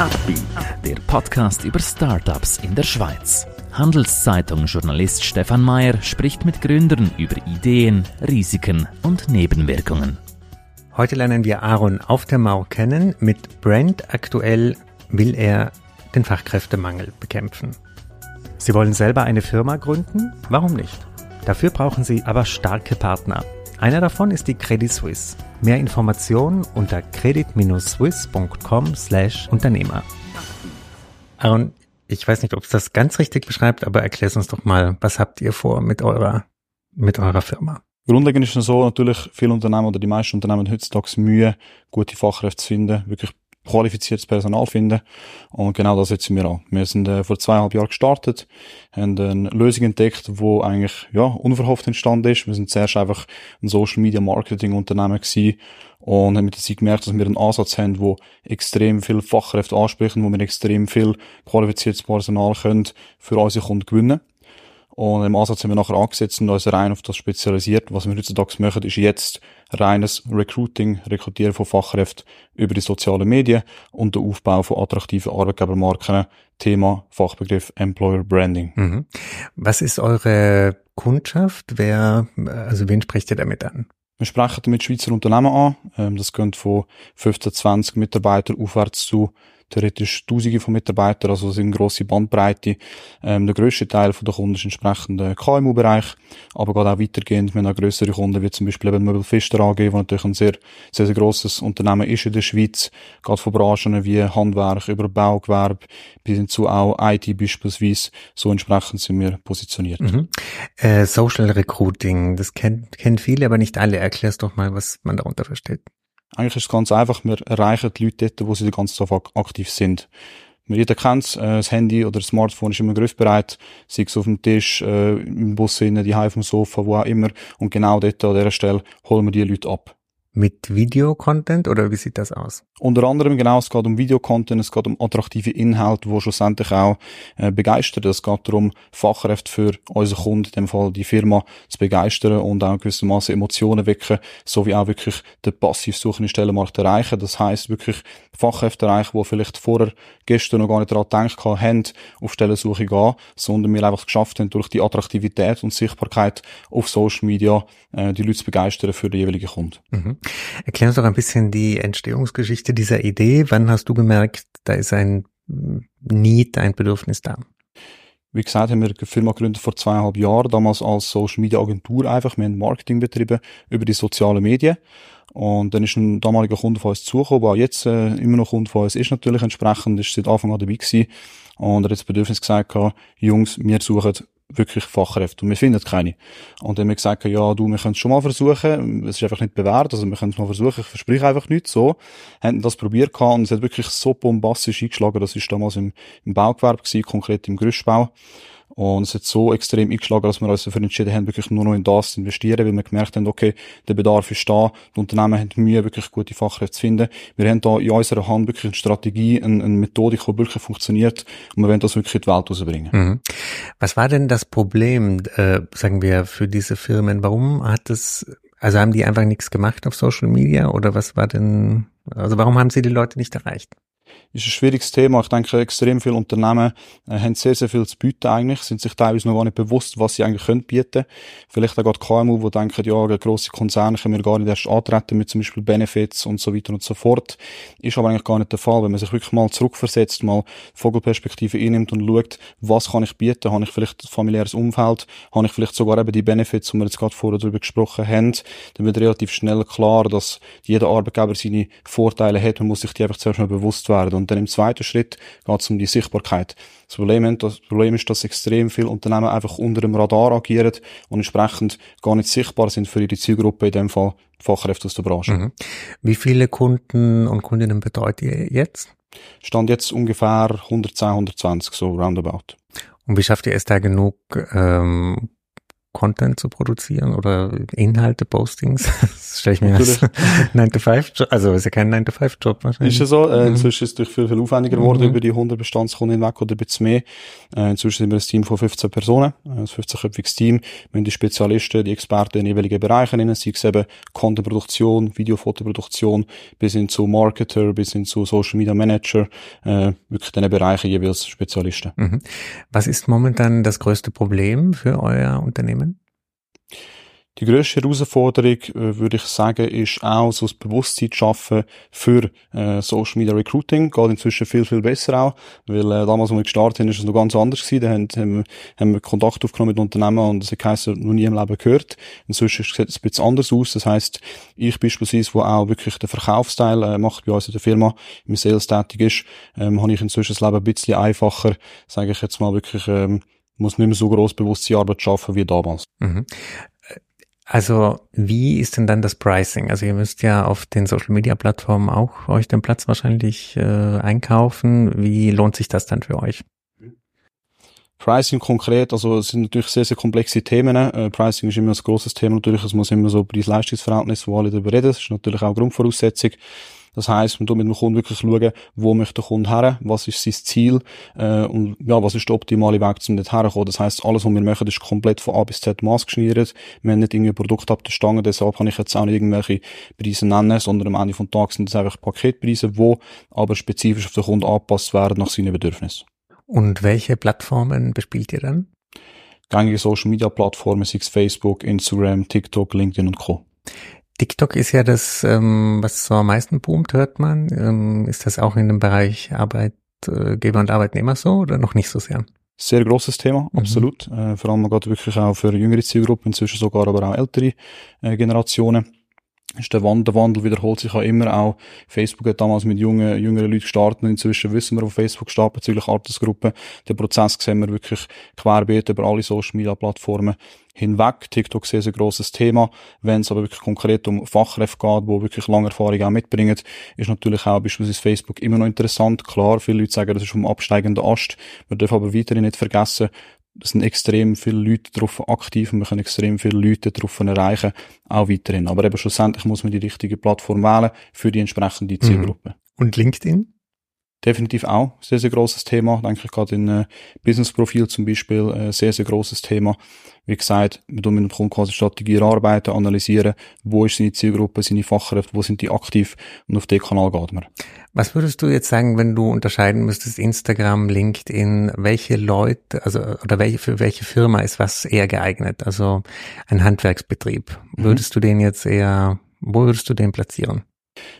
Upbeat, der Podcast über Startups in der Schweiz. Handelszeitung-Journalist Stefan Mayer spricht mit Gründern über Ideen, Risiken und Nebenwirkungen. Heute lernen wir Aaron auf der Mau kennen. Mit Brand aktuell will er den Fachkräftemangel bekämpfen. Sie wollen selber eine Firma gründen? Warum nicht? Dafür brauchen Sie aber starke Partner. Einer davon ist die Credit Suisse. Mehr Informationen unter credit-swiss.com slash Unternehmer. Aaron, ich weiß nicht, ob es das ganz richtig beschreibt, aber erklär uns doch mal, was habt ihr vor mit eurer, mit eurer Firma? Grundlegend ist es so, natürlich viele Unternehmen oder die meisten Unternehmen heutzutage Mühe, gute Fachkräfte zu finden, wirklich qualifiziertes Personal finden. Und genau das setzen wir an. Wir sind äh, vor zweieinhalb Jahren gestartet, haben eine Lösung entdeckt, wo eigentlich, ja, unverhofft entstanden ist. Wir sind zuerst einfach ein Social Media Marketing Unternehmen gewesen und haben mit der Zeit gemerkt, dass wir einen Ansatz haben, wo extrem viel Fachkräfte ansprechen, wo wir extrem viel qualifiziertes Personal können für unsere Kunden gewinnen und im Ansatz haben wir nachher angesetzt und uns rein auf das spezialisiert. Was wir heutzutage machen, ist jetzt reines Recruiting, Rekrutieren von Fachkräften über die sozialen Medien und der Aufbau von attraktiven Arbeitgebermarken. Thema Fachbegriff Employer Branding. Mhm. Was ist eure Kundschaft? Wer, also wen sprecht ihr damit an? Wir sprechen damit Schweizer Unternehmen an. Ähm, das geht von 15, 20 Mitarbeitern aufwärts zu theoretisch Tausende von Mitarbeitern, also sind grosse Bandbreite. Ähm, der grösste Teil von der Kunden ist entsprechend der KMU-Bereich, aber gerade auch weitergehend, haben auch grössere Kunden, wie zum Beispiel eben Möbel Pfister AG, die natürlich ein sehr, sehr, sehr grosses Unternehmen ist in der Schweiz, gerade von Branchen wie Handwerk, über Baugewerbe, bis hin zu auch IT beispielsweise, so entsprechend sind wir positioniert. Mhm. Äh, Social Recruiting, das kennt, kennen viele, aber nicht alle. Erklärst doch mal, was man darunter versteht. Eigentlich ist es ganz einfach. Wir erreichen die Leute dort, wo sie den ganzen Tag aktiv sind. Jeder kennt äh, das Handy oder das Smartphone ist immer griffbereit, sei es auf dem Tisch, äh, im Bus, die auf dem Sofa, wo auch immer. Und genau dort an dieser Stelle holen wir die Leute ab mit Videocontent oder wie sieht das aus? Unter anderem genau, es geht um Videocontent, es geht um attraktive Inhalte, die schlussendlich auch äh, begeistern. Es geht darum, Fachkräfte für unsere Kunden, in dem Fall die Firma, zu begeistern und auch gewissermaßen Emotionen wecken, sowie auch wirklich den passiv suchenden Stellenmarkt erreichen. Das heißt wirklich Fachkräfte erreichen, die vielleicht vorher gestern noch gar nicht daran gedacht haben, auf Stellensuche gehen, sondern wir einfach geschafft haben, durch die Attraktivität und Sichtbarkeit auf Social Media äh, die Leute zu begeistern für den jeweiligen Kunden. Mhm. Erklär uns doch ein bisschen die Entstehungsgeschichte dieser Idee. Wann hast du gemerkt, da ist ein Need, ein Bedürfnis da? Wie gesagt, haben wir die Firma gegründet vor zweieinhalb Jahren, damals als Social Media Agentur einfach. Wir haben Marketing betrieben über die sozialen Medien. Und dann ist ein damaliger Kunde von uns zugekommen, der jetzt äh, immer noch Kunde von uns ist natürlich entsprechend, ist seit Anfang an dabei gewesen. Und er hat das Bedürfnis gesagt, Jungs, wir suchen wirklich Fachkräfte und wir finden keine. Und dann haben wir gesagt, ja, du, wir können es schon mal versuchen, es ist einfach nicht bewährt, also wir können es mal versuchen, ich verspreche einfach nichts so. Haben das probiert gehabt und es hat wirklich so bombastisch eingeschlagen, das ist damals im, im Baugewerbe gewesen, konkret im Gerüstbau. Und es hat so extrem eingeschlagen, dass wir uns dafür entschieden haben, wirklich nur noch in das zu investieren, weil wir gemerkt haben, okay, der Bedarf ist da, die Unternehmen haben Mühe, wirklich gute Fachkräfte zu finden. Wir haben da in unserer Hand wirklich eine Strategie, eine, eine Methodik, die wirklich funktioniert und wir wollen das wirklich in die Welt rausbringen. Mhm. Was war denn das Problem, äh, sagen wir, für diese Firmen? Warum hat es, also haben die einfach nichts gemacht auf Social Media oder was war denn, also warum haben sie die Leute nicht erreicht? Ist ein schwieriges Thema. Ich denke, extrem viele Unternehmen äh, haben sehr, sehr viel zu bieten eigentlich, sind sich teilweise noch gar nicht bewusst, was sie eigentlich können bieten. Vielleicht auch gerade KMU, die denken, ja, grosse Konzerne können wir gar nicht erst antreten mit zum Beispiel Benefits und so weiter und so fort. Ist aber eigentlich gar nicht der Fall. Wenn man sich wirklich mal zurückversetzt, mal Vogelperspektive einnimmt und schaut, was kann ich bieten? Habe ich vielleicht ein familiäres Umfeld? Habe ich vielleicht sogar eben die Benefits, die wir jetzt gerade vorher darüber gesprochen haben? Dann wird relativ schnell klar, dass jeder Arbeitgeber seine Vorteile hat. Man muss sich die einfach zuerst mal bewusst werden. Und dann im zweiten Schritt geht es um die Sichtbarkeit. Das Problem, das Problem ist, dass extrem viele Unternehmen einfach unter dem Radar agieren und entsprechend gar nicht sichtbar sind für ihre Zielgruppe, in dem Fall Fachkräfte aus der Branche. Mhm. Wie viele Kunden und Kundinnen betreut ihr jetzt? Stand jetzt ungefähr 110, 120, so roundabout. Und wie schafft ihr es da genug ähm, Content zu produzieren oder Inhalte, Postings. Das stelle ich mir als 9 to 5 Job, also ist ja kein 9 to 5 Job wahrscheinlich. Ist ja so, äh, mhm. inzwischen ist es durch viel, viel aufwendiger geworden mhm. über die 100 Bestandskunden hinweg oder ein bisschen mehr. Äh, inzwischen sind wir ein Team von 15 Personen, äh, ein 15-köpfiges Team. Wir haben die Spezialisten, die Experten in jeweiligen Bereichen, sei es eben Contentproduktion, Videofotoproduktion, bis hin zu Marketer, bis hin zu Social Media Manager, äh, wirklich in diesen Bereichen jeweils Spezialisten. Mhm. Was ist momentan das größte Problem für euer Unternehmen? Die grösste Herausforderung, äh, würde ich sagen, ist auch so das Bewusstsein zu schaffen für äh, Social Media Recruiting. Geht inzwischen viel, viel besser auch, weil äh, damals, als wir gestartet haben, ist es noch ganz anders gewesen. Da haben, haben, haben wir Kontakt aufgenommen mit Unternehmen und es hat geheißen, noch nie im Leben gehört. Inzwischen sieht es ein bisschen anders aus. Das heisst, ich beispielsweise, wo auch wirklich den Verkaufsteil äh, macht bei uns in der Firma, im Sales tätig ist, ähm, habe ich inzwischen das Leben ein bisschen einfacher, sage ich jetzt mal wirklich, ähm, muss nicht mehr so groß Bewusstseinsarbeit schaffen wie damals. Mhm. Also wie ist denn dann das Pricing? Also ihr müsst ja auf den Social-Media-Plattformen auch euch den Platz wahrscheinlich äh, einkaufen. Wie lohnt sich das dann für euch? Pricing konkret, also es sind natürlich sehr, sehr komplexe Themen. Äh, Pricing ist immer ein großes Thema natürlich. Es muss immer so Preis-Leistungs-Verhältnis, wo alle darüber reden. Das ist natürlich auch Grundvoraussetzung. Das heisst, man tut mit dem Kunden wirklich schauen, wo möchte der Kunde her, was ist sein Ziel äh, und ja, was ist der optimale Weg, um dort herzukommen. Das heisst, alles, was wir machen, ist komplett von A bis Z maßgeschneidert. Wir haben nicht irgendwie Produkt ab der Stange, deshalb kann ich jetzt auch nicht irgendwelche Preise nennen, sondern am Ende des Tages sind das einfach Paketpreise, die aber spezifisch auf den Kunden angepasst werden nach seinen Bedürfnissen. Und welche Plattformen bespielt ihr dann? Gängige Social Media Plattformen, sei es Facebook, Instagram, TikTok, LinkedIn und Co. TikTok ist ja das, ähm, was so am meisten boomt, hört man. Ähm, ist das auch in dem Bereich Arbeitgeber und Arbeitnehmer so oder noch nicht so sehr? Sehr großes Thema, mhm. absolut. Mhm. Äh, vor allem gerade wirklich auch für jüngere Zielgruppen, inzwischen sogar aber auch ältere äh, Generationen ist der Wandel, der Wandel wiederholt sich auch immer auch. Facebook hat damals mit jungen, jüngeren Leuten gestartet und inzwischen wissen wir, auf Facebook steht bezüglich Altersgruppen. Den Prozess sehen wir wirklich querbeet über alle Social Media Plattformen hinweg. TikTok ist sehr, sehr grosses Thema. Wenn es aber wirklich konkret um Fachkräfte geht, die wirklich lange Erfahrung auch mitbringen, ist natürlich auch beispielsweise Facebook immer noch interessant. Klar, viele Leute sagen, das ist vom absteigenden Ast. Wir dürfen aber weiterhin nicht vergessen, es sind extrem viele Leute darauf aktiv und wir können extrem viele Leute darauf erreichen, auch weiterhin. Aber eben schlussendlich muss man die richtige Plattform wählen für die entsprechende Zielgruppe. Mhm. Und LinkedIn? Definitiv auch sehr, sehr großes Thema. Denke ich gerade in äh, Business-Profil zum Beispiel äh, sehr, sehr großes Thema. Wie gesagt, wir tun mit dem Kunden quasi Strategie erarbeiten, analysieren, wo ist seine Zielgruppe, seine Fachkräfte, wo sind die aktiv und auf den Kanal geht man. Was würdest du jetzt sagen, wenn du unterscheiden müsstest, Instagram, LinkedIn, welche Leute, also oder welche, für welche Firma ist was eher geeignet? Also ein Handwerksbetrieb. Mhm. Würdest du den jetzt eher, wo würdest du den platzieren?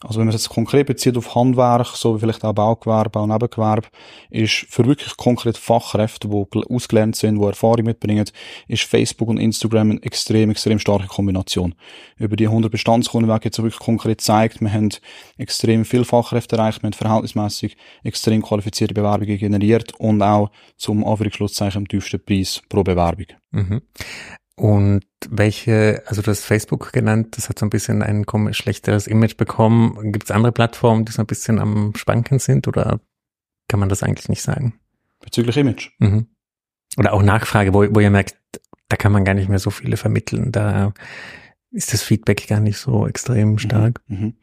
Also wenn man es jetzt konkret bezieht auf Handwerk, so wie vielleicht auch Baugewerbe, auch Nebengewerbe, ist für wirklich konkret Fachkräfte, die ausgelernt sind, die Erfahrung mitbringen, ist Facebook und Instagram eine extrem, extrem starke Kombination. Über die 100 Bestandskunden weg jetzt wirklich konkret gezeigt, wir haben extrem viel Fachkräfte erreicht, wir haben verhältnismäßig extrem qualifizierte Bewerbungen generiert und auch zum Anführungsschlusszeichen am tiefsten Preis pro Bewerbung. Mhm. Und welche, also du hast Facebook genannt, das hat so ein bisschen ein schlechteres Image bekommen. Gibt es andere Plattformen, die so ein bisschen am Schwanken sind oder kann man das eigentlich nicht sagen? Bezüglich Image. Mhm. Oder auch Nachfrage, wo, wo ihr merkt, da kann man gar nicht mehr so viele vermitteln. Da ist das Feedback gar nicht so extrem mhm. stark. Mhm.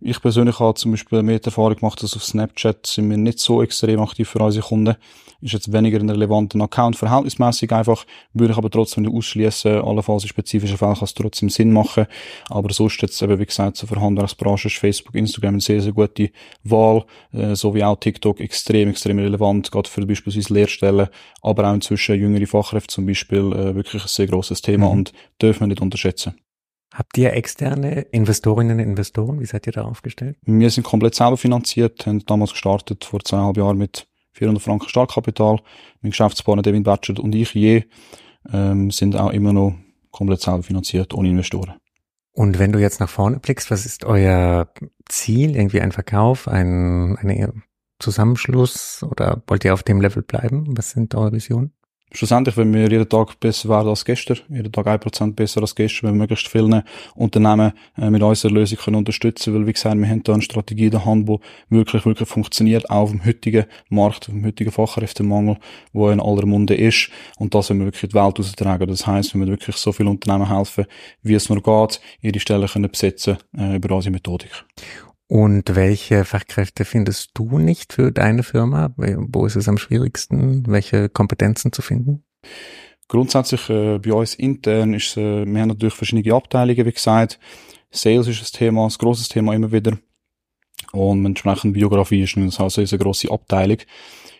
Ich persönlich habe zum Beispiel mehr Erfahrung gemacht, dass auf Snapchat sind wir nicht so extrem aktiv für unsere Kunden. Ist jetzt weniger ein relevanter Account, verhältnismäßig einfach, würde ich aber trotzdem nicht ausschließen. Allenfalls in spezifischen Fällen kann es trotzdem Sinn machen. Aber sonst jetzt eben, wie gesagt, zur Verhandlungsbranche ist Facebook, Instagram eine sehr, sehr gute Wahl, äh, so wie auch TikTok extrem, extrem relevant, gerade für beispielsweise Lehrstellen, aber auch inzwischen jüngere Fachkräfte zum Beispiel, äh, wirklich ein sehr grosses Thema mhm. und dürfen wir nicht unterschätzen. Habt ihr externe Investorinnen und Investoren? Wie seid ihr da aufgestellt? Wir sind komplett selber finanziert, haben damals gestartet vor zweieinhalb Jahren mit 400 Franken Startkapital. Mein Geschäftspartner Devin Batchert und ich je ähm, sind auch immer noch komplett selber finanziert, ohne Investoren. Und wenn du jetzt nach vorne blickst, was ist euer Ziel? Irgendwie ein Verkauf, ein, ein Zusammenschluss oder wollt ihr auf dem Level bleiben? Was sind eure Visionen? Schlussendlich, wenn wir jeden Tag besser werden als gestern, jeden Tag ein Prozent besser als gestern, wenn wir möglichst vielen Unternehmen äh, mit unserer Lösung können unterstützen, weil wie gesagt, wir haben da eine Strategie in der Hand, die wirklich, wirklich funktioniert, auch auf heutigen Markt, auf heutigen Fachkräftemangel, wo in aller Munde ist und das wenn wir wirklich die Welt austragen. Das heißt, wenn wir wirklich so viele Unternehmen helfen, wie es nur geht, ihre Stellen können besetzen äh, über unsere Methodik. Und welche Fachkräfte findest du nicht für deine Firma? Wo ist es am schwierigsten, welche Kompetenzen zu finden? Grundsätzlich äh, bei uns intern ist äh, wir haben natürlich verschiedene Abteilungen, wie gesagt. Sales ist ein Thema, ein grosses Thema immer wieder. Und entsprechend Biografie ist also eine grosse Abteilung.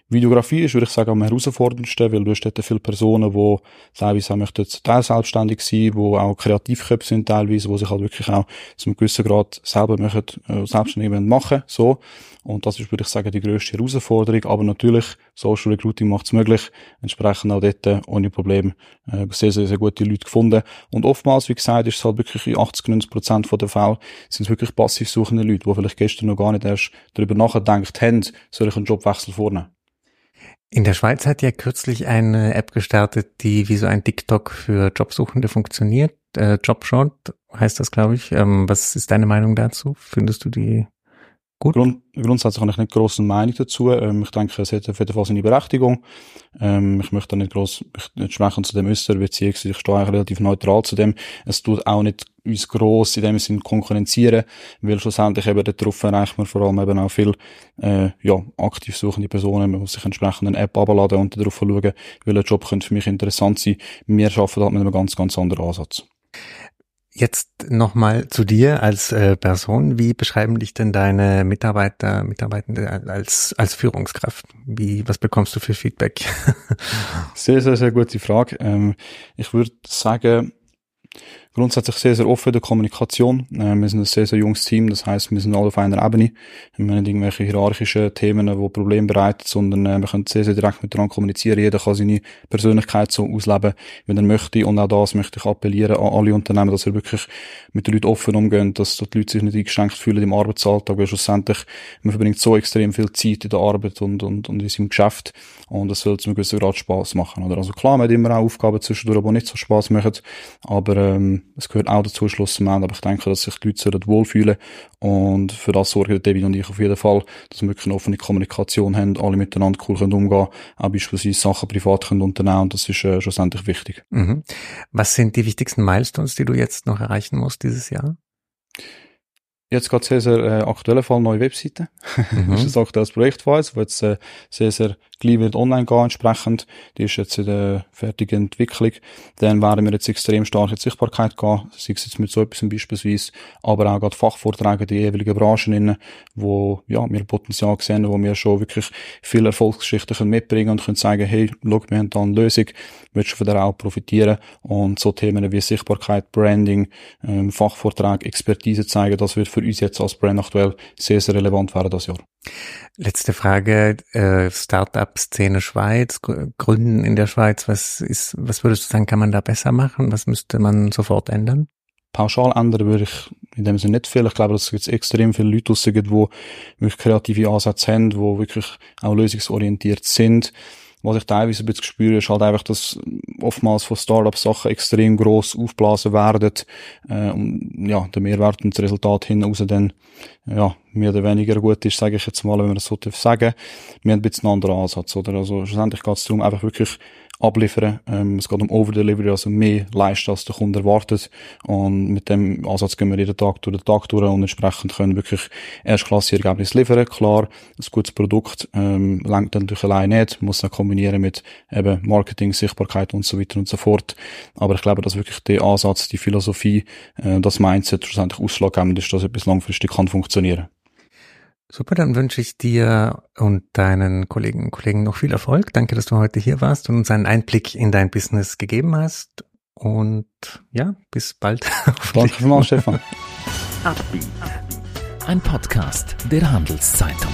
Videografie ist, würde ich sagen, am herausforderndsten, weil du hast dort viele Personen, die teilweise auch möchten teilselbstständig sein, die auch Kreativköpfe sind teilweise, die sich halt wirklich auch zu einem gewissen Grad selber möchten, äh, selbstständig machen, so. Und das ist, würde ich sagen, die grösste Herausforderung. Aber natürlich, Social Recruiting macht es möglich. Entsprechend auch dort äh, ohne Probleme äh, sehr, sehr, sehr gute Leute gefunden. Und oftmals, wie gesagt, ist es halt wirklich in 80, 90 Prozent der Fälle sind es wirklich passiv suchende Leute, die vielleicht gestern noch gar nicht erst darüber nachgedacht haben, soll ich einen Jobwechsel vornehmen. In der Schweiz hat ja kürzlich eine App gestartet, die wie so ein TikTok für Jobsuchende funktioniert. Äh, Jobshot heißt das, glaube ich. Ähm, was ist deine Meinung dazu? Findest du die Gut. Grund, grundsätzlich habe ich nicht grosse Meinung dazu. Ähm, ich denke, es hat auf jeden Fall seine Berechtigung. Ähm, ich möchte da nicht gross nicht sprechen zu dem äußern, beziehungsweise ich stehe eigentlich relativ neutral zu dem. Es tut auch nicht uns gross in dem Sinn konkurrenzieren, weil schlussendlich eben darauf erreicht man vor allem eben auch viel, äh, ja, aktiv suchende Personen, man muss sich entsprechend eine App abladen und darauf schauen, welcher Job könnte für mich interessant sein. Wir arbeiten halt mit einem ganz, ganz anderen Ansatz. Jetzt nochmal zu dir als äh, Person. Wie beschreiben dich denn deine Mitarbeiter, Mitarbeitende als, als Führungskraft? Wie, was bekommst du für Feedback? sehr, sehr, sehr gute Frage. Ähm, ich würde sagen, grundsätzlich sehr, sehr offen der Kommunikation. Äh, wir sind ein sehr, sehr junges Team, das heißt, wir sind alle auf einer Ebene. Wir haben nicht irgendwelche hierarchischen Themen, die Probleme bereiten, sondern äh, wir können sehr, sehr direkt miteinander kommunizieren. Jeder kann seine Persönlichkeit so ausleben, wenn er möchte. Und auch das möchte ich appellieren an alle Unternehmen, dass sie wirklich mit den Leuten offen umgehen, dass die Leute sich nicht eingeschränkt fühlen im Arbeitsalltag, weil schlussendlich, man verbringt so extrem viel Zeit in der Arbeit und, und, und in seinem Geschäft. Und es soll zu einem gewissen Grad Spass machen. Oder? Also klar, man hat immer auch Aufgaben zwischendurch, die nicht so Spass machen, aber ähm, es gehört auch dazu schlussendlich, aber ich denke, dass sich die Leute wohlfühlen und für das sorgen David und ich auf jeden Fall, dass wir wirklich eine offene Kommunikation haben, alle miteinander cool können umgehen, auch beispielsweise Sachen privat können unternehmen und das ist äh, schlussendlich wichtig. Mhm. Was sind die wichtigsten Milestones, die du jetzt noch erreichen musst dieses Jahr? Jetzt gerade sehr, sehr äh, aktueller Fall, neue Webseite. Mhm. das ist ein aktuelles Projekt von uns, wo jetzt äh, sehr, sehr gleich wird online gehen entsprechend. Die ist jetzt in der fertigen Entwicklung. Dann werden wir jetzt extrem stark in die Sichtbarkeit gehen, sei es jetzt mit so etwas beispielsweise, aber auch gerade Fachvorträge in die jeweiligen Branchen innen, wo ja, wir Potenzial sehen, wo wir schon wirklich viele Erfolgsgeschichten mitbringen und können sagen, hey, schau, wir haben da eine Lösung, willst du von der auch profitieren und so Themen wie Sichtbarkeit, Branding, ähm, Fachvorträge, Expertise zeigen, das wird für uns jetzt als Brand aktuell sehr, sehr relevant werden das Jahr. Letzte Frage, äh, Startup-Szene Schweiz, Gründen in der Schweiz, was ist, was würdest du sagen, kann man da besser machen? Was müsste man sofort ändern? Pauschal ändern würde ich in dem Sinne nicht viel. Ich glaube, dass es extrem viele Leute draussen gibt, die wirklich kreative Ansätze haben, die wirklich auch lösungsorientiert sind was ich teilweise ein bisschen spüre, ist halt einfach, dass oftmals von Startups Sachen extrem gross aufblasen werden, äh, und, ja, der Mehrwert und das Resultat hinaus dann, ja, mehr oder weniger gut ist, sage ich jetzt mal, wenn man das so sagen Wir haben ein bisschen einen anderen Ansatz, oder? Also, schlussendlich geht es darum, einfach wirklich abliefern. Ähm, es geht um Overdelivery, also mehr leisten, als der Kunde erwartet. Und mit dem Ansatz gehen wir jeden Tag durch den Tag durch und entsprechend können wirklich erstklassige Ergebnisse liefern. Klar, ein gutes Produkt ähm, lenkt natürlich allein nicht, muss dann kombinieren mit eben Marketing, Sichtbarkeit und so weiter und so fort. Aber ich glaube, dass wirklich der Ansatz, die Philosophie, äh, das Mindset schlussendlich ausschlaggebend ist, dass etwas langfristig kann funktionieren. Super, dann wünsche ich dir und deinen Kollegen und Kollegen noch viel Erfolg. Danke, dass du heute hier warst und uns einen Einblick in dein Business gegeben hast. Und ja, bis bald. Danke vielmals, Stefan. Ein Podcast der Handelszeitung.